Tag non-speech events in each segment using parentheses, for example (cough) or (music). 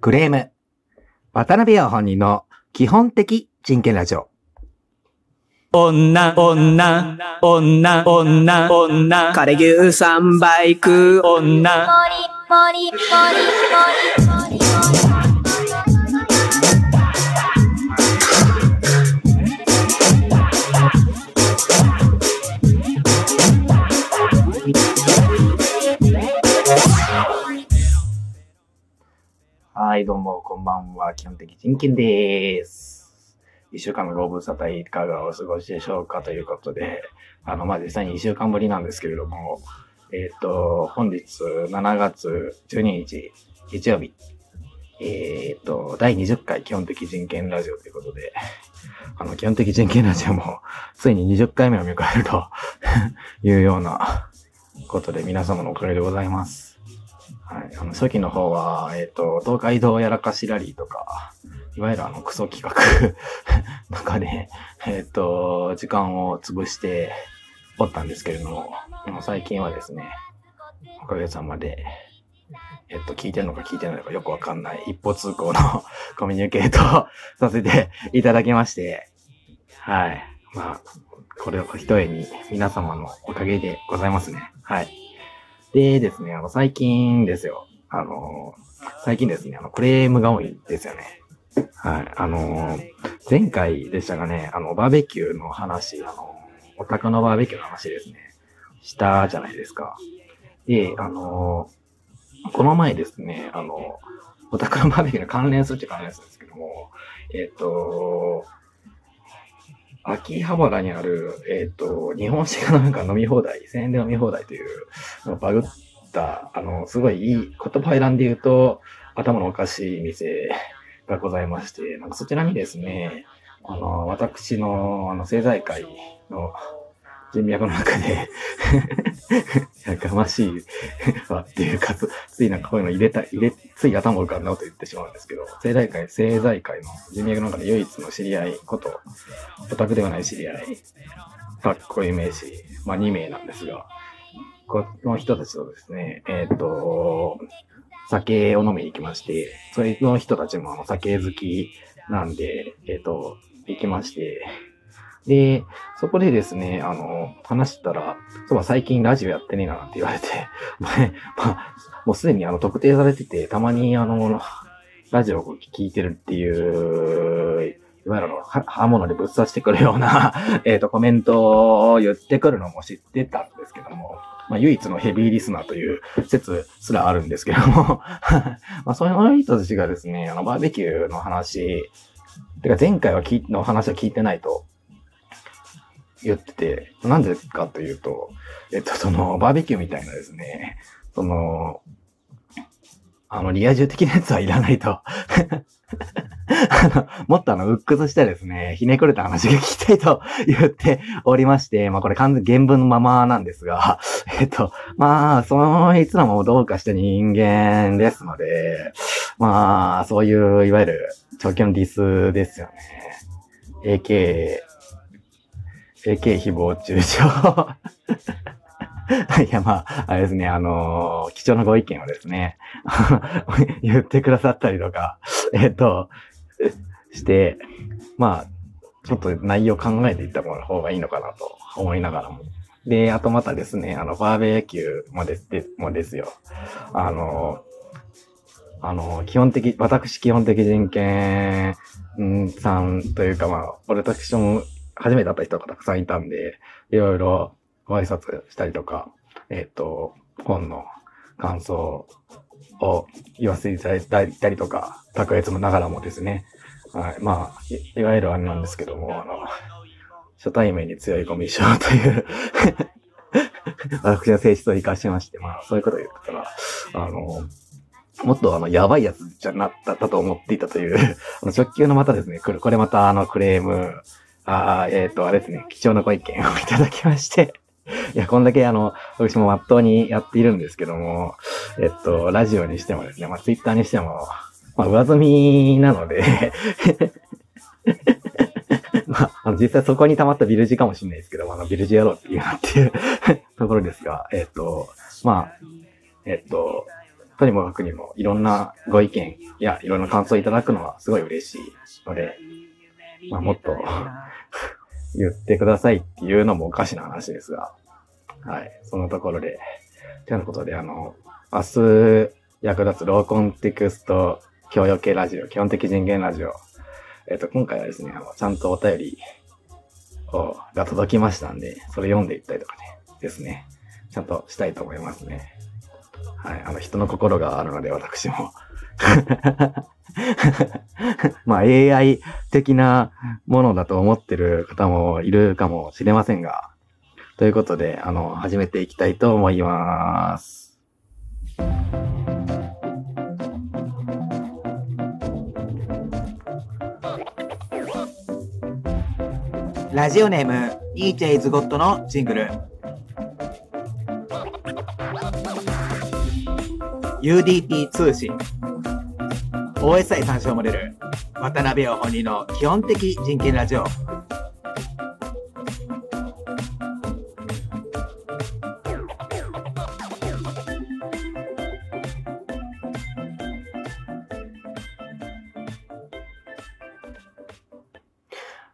クレーム。渡辺陽本人の基本的人権ラジオ。女、女、女、女、女、枯れ牛三倍食う女、ポリポリポリどうも、こんばんは。基本的人権です。一週間のご無沙汰いかがお過ごしでしょうかということで、あの、まあ、実際に一週間ぶりなんですけれども、えっ、と、本日7月12日、日曜日、えっ、と、第20回基本的人権ラジオということで、あの、基本的人権ラジオも、ついに20回目を迎えるというようなことで、皆様のおかげでございます。はい。あの、初期の方は、えっ、と、東海道やらかしラリーとか、いわゆるあの、クソ企画 (laughs) とかで、えっ、と、時間を潰しておったんですけれども、も最近はですね、おかげさまで、えっと、聞いてるのか聞いてないのかよくわかんない一方通行の (laughs) コミュニケートを (laughs) させていただきまして、はい。まあ、これを一重に皆様のおかげでございますね。はい。でですね、あの、最近ですよ。あの、最近ですね、あの、クレームが多いんですよね。はい。あの、前回でしたがね、あの、バーベキューの話、あの、お宅のバーベキューの話ですね、したじゃないですか。で、あの、この前ですね、あの、お宅のバーベキューに関連するっちゃ関連するんですけども、えっ、と、秋葉原にある、えっ、と、日本酒がなんか飲み放題、1000円で飲み放題という、バグった、あの、すごいいい、言葉選んで言うと、頭のおかしい店がございまして、なんかそちらにですね、あの、私の、あの、政財界の人脈の中で、(laughs) やかましい (laughs) わっていうか、ついなんかこういうの入れた、入れ、つい頭を浮かんだこと言ってしまうんですけど、政財界、政財界の人脈の中で唯一の知り合いこと、オタクではない知り合い、かっこいい名詞、まあ2名なんですが、この人たちとですね、えっ、と、酒を飲みに行きまして、それの人たちも酒好きなんで、えっ、と、行きまして、で、そこでですね、あの、話したら、そう最近ラジオやってねえなって言われて、(laughs) まあ、もうすでにあの特定されてて、たまにあの、ラジオを聞いてるっていう、いわゆる、刃物でぶっ刺してくるような、(laughs) えっと、コメントを言ってくるのも知ってたんですけども、まあ、唯一のヘビーリスナーという説すらあるんですけども、(laughs) まあ、そういう人たちがですね、あの、バーベキューの話、てか前回は聞いの話は聞いてないと言ってて、なんでかというと、えっと、その、バーベキューみたいなですね、その、あの、リア充的なやつはいらないと。(laughs) あの、もっとあの、鬱屈したですね、ひねくれた話が聞きたいと (laughs) 言っておりまして、まあこれ完全原文のままなんですが、(laughs) えっと、まあ、そのいつらもどうかした人間ですので、まあ、そういう、いわゆる、長期のディスですよね。AK、AK 誹謗中傷。(laughs) いや、まあ、あれですね、あのー貴重なご意見をですね、(laughs) 言ってくださったりとか、えっと、して、まあ、ちょっと内容考えていった方がいいのかなと思いながらも。で、あとまたですね、あの、バーベキューもです、でもですよ。あの、あの、基本的、私基本的人権さんというか、まあ、俺私も初めて会った人がたくさんいたんで、いろいろご挨拶したりとか、えっ、と、本の感想を言わせていただいたりとか、卓越もながらもですね、はい、まあ、いいわゆるあれなんですけども、あの、初対面に強いコミュ障という (laughs) 私の性質を活かしまして、まあ、そういうことを言ったら、あの、もっとあの、やばいやつじゃなった、だと思っていたという、あの、直球のまたですね、これ、これまたあの、クレーム、あーえっ、と、あれですね、貴重なご意見をいただきまして、(laughs) いや、こんだけあの、私もまっとうにやっているんですけども、えっと、ラジオにしてもですね、まあ、ツイッターにしても、まあ、上積みなので、(laughs) まあ、あの、実際そこに溜まったビルジかもしれないですけど、まあの、ビルジやろうっていうなっていうところですが、えっと、まあ、えっと、とにもかくにもいろんなご意見いやいろんな感想をいただくのはすごい嬉しいので、まあもっと言ってくださいっていうのもおかしな話ですが、はい、そのところで、ということで、あの、明日役立つローコンテクスト教養系ラジオ、基本的人間ラジオ、えっ、と、今回はですね、あの、ちゃんとお便りを、が届きましたんで、それ読んでいったりとかね、ですね、ちゃんとしたいと思いますね。はい、あの、人の心があるので、私も。(laughs) まあ、AI 的なものだと思ってる方もいるかもしれませんが、ということで、あの、始めていきたいと思います。ラジオネーム、イーチェイズゴッドのジングル。UDP 通信。OSI 参照モデル。渡辺を本人の基本的人権ラジオ。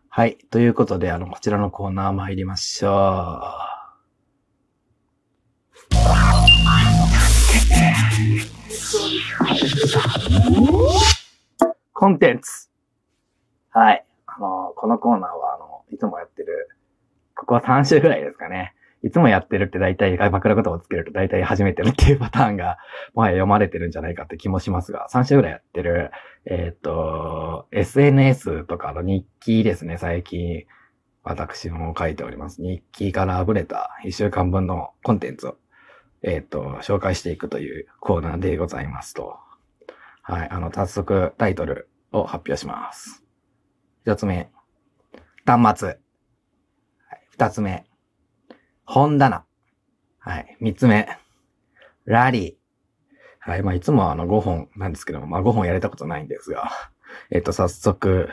はい。ということで、あの、こちらのコーナー参りましょう。コンテンツ。はい。あの、このコーナーは、あの、いつもやってる、ここは3週ぐらいですかね。いつもやってるって大体、枕言葉をつけると大体始めてるっていうパターンが、もはや読まれてるんじゃないかって気もしますが、3週ぐらいやってる、えっ、と、SNS とかの日記ですね、最近、私も書いております。日記からあぶれた1週間分のコンテンツを、えっ、と、紹介していくというコーナーでございますと。はい、あの、早速タイトルを発表します。一つ目、端末。二つ目、本棚。はい、三つ目、ラリー。はい。まあ、いつもあの5本なんですけども、まあ5本やれたことないんですが、えっと、早速、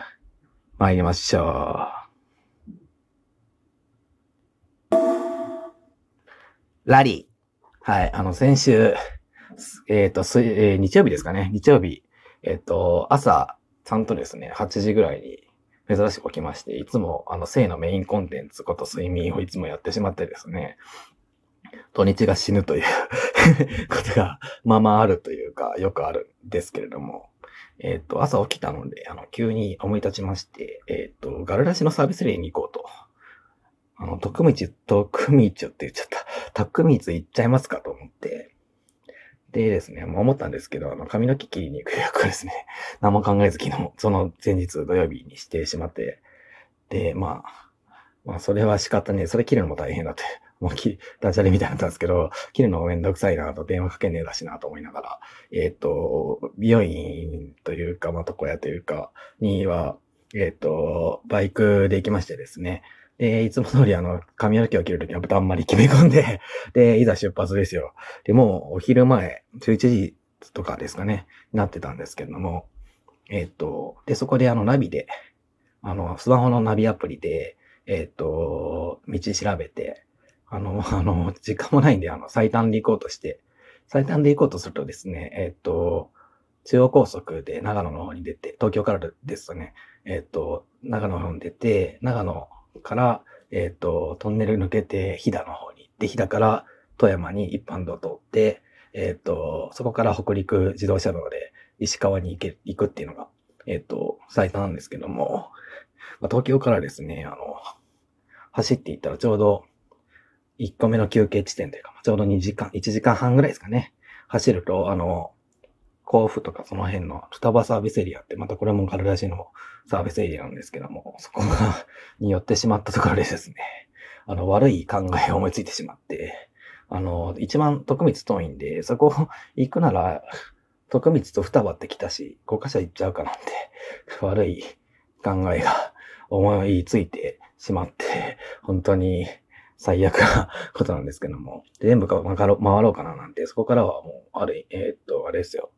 参りましょう。ラリー。はい。あの、先週、えっ、と、すえー日曜日ですかね。日曜日、えっ、と、朝、ちゃんとですね、8時ぐらいに珍しく起きまして、いつもあの、性のメインコンテンツこと睡眠をいつもやってしまってですね、土日が死ぬという (laughs) ことが、まあまああるというか、よくあるんですけれども、えっ、と、朝起きたので、あの、急に思い立ちまして、えっ、と、ガルラシのサービスレイに行こう。あの、徳道、徳道って言っちゃった。(laughs) 徳道行っちゃいますかと思って。でですね、もう思ったんですけど、あの、髪の毛切りに行く予約をですね、(laughs) 何も考えず昨日、その前日土曜日にしてしまって、で、まあ、まあ、それは仕方ね。それ切るのも大変だって。(laughs) もうき、ダジャレみたいになったんですけど、切るのもめんどくさいなと、電話かけねえだしなと思いながら、えっ、と、美容院というか、まあ、床屋というか、には、えっ、と、バイクで行きましてですね。で、いつも通りあの、髪の毛を切るときはあんまり決め込んで、で、いざ出発ですよ。で、もうお昼前、11時とかですかね、なってたんですけれども、えっ、と、で、そこであの、ナビで、あの、スマホのナビアプリで、えっ、と、道調べて、あの、あの、時間もないんで、あの、最短で行こうとして、最短で行こうとするとですね、えっ、と、中央高速で長野の方に出て、東京からですね、えっ、と、長野の方に出て、長野から、えっ、と、トンネル抜けて、飛騨の方に行って、飛騨から富山に一般道通って、えっ、と、そこから北陸自動車道で石川に行け、行くっていうのが、えっ、と、最短なんですけども、まあ、東京からですね、あの、走っていったらちょうど、1個目の休憩地点というか、ちょうど2時間、1時間半ぐらいですかね。走ると、あの、甲府とかその辺の双葉サービスエリアって、またこれもガルラシのサービスエリアなんですけども、そこが、に寄ってしまったところでですね、あの、悪い考えを思いついてしまって、あの、一番徳光遠いんで、そこ行くなら、徳光と双葉って来たし、5カ所行っちゃうかなんて、悪い考えが思いついてしまって、本当に最悪なことなんですけども、全部か回ろう回ろうかななんて、そこからはもう、ある、えーっと、あれですよ。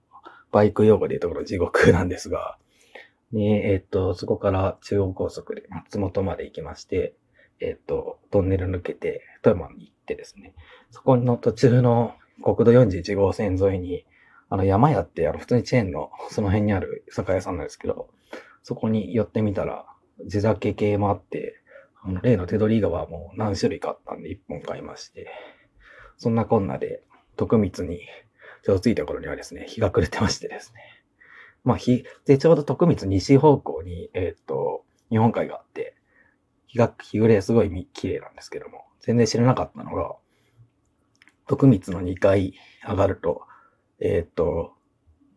バイク用語で言うところ地獄なんですが、で、えーっと、そこから中央高速で松本まで行きまして、えっと、トンネル抜けて、富山に行ってですね、そこの途中の国道41号線沿いに、あの、山屋って、あの、普通にチェーンの、その辺にある酒屋さんなんですけど、そこに寄ってみたら、地酒系もあって、あの、例の手取り川も何種類かあったんで、1本買いまして、そんなこんなで、徳光に、ちょうど着いた頃にはですね、日が暮れてましてですね。まあ、日、で、ちょうど徳光西方向に、えっ、と、日本海があって、日が、日暮れすごい綺麗なんですけども、全然知らなかったのが、徳光の2階上がると、えっ、と、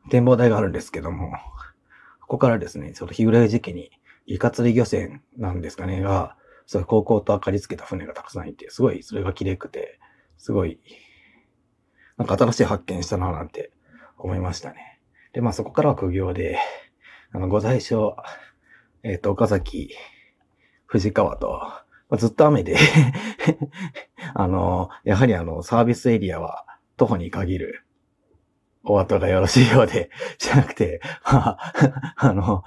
展望台があるんですけども、ここからですね、ちょっと日暮れ時期に、イカ釣り漁船なんですかね、が、そう、高校と明かりつけた船がたくさんいて、すごいそれが綺麗くて、すごい、なんか新しい発見したななんて思いましたね。で、まあそこからは苦行で、あの、ご在所、えっ、と、岡崎、藤川と、まあ、ずっと雨で、(laughs) あの、やはりあの、サービスエリアは徒歩に限る、お後がよろしいようで、じゃなくて、まあ、あの、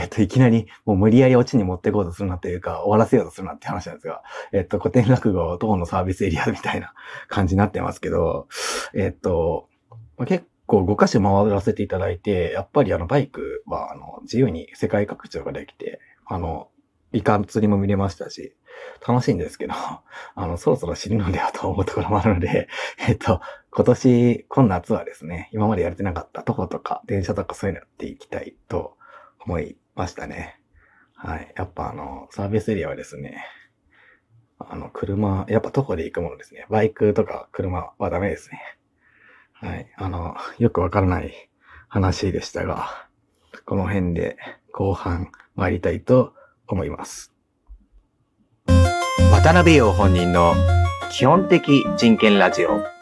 えっと、いきなり、もう無理やりオチに持っていこうとするなというか、終わらせようとするなって話なんですが、えっと、古典落語、徒歩のサービスエリアみたいな感じになってますけど、えっと、ま結構5箇所回らせていただいて、やっぱりあの、バイクは、あの、自由に世界各地ができて、あの、イカ釣りも見れましたし、楽しいんですけど、あの、そろそろ死ぬのではと思うところもあるので、えっと、今年、今夏はですね、今までやれてなかった徒歩とか電車とかそういうのやっていきたいと思いましたね。はい。やっぱあの、サービスエリアはですね、あの、車、やっぱ徒歩で行くものですね。バイクとか車はダメですね。はい。あの、よくわからない話でしたが、この辺で後半参りたいと思います。渡辺陽本人の基本的人権ラジオ。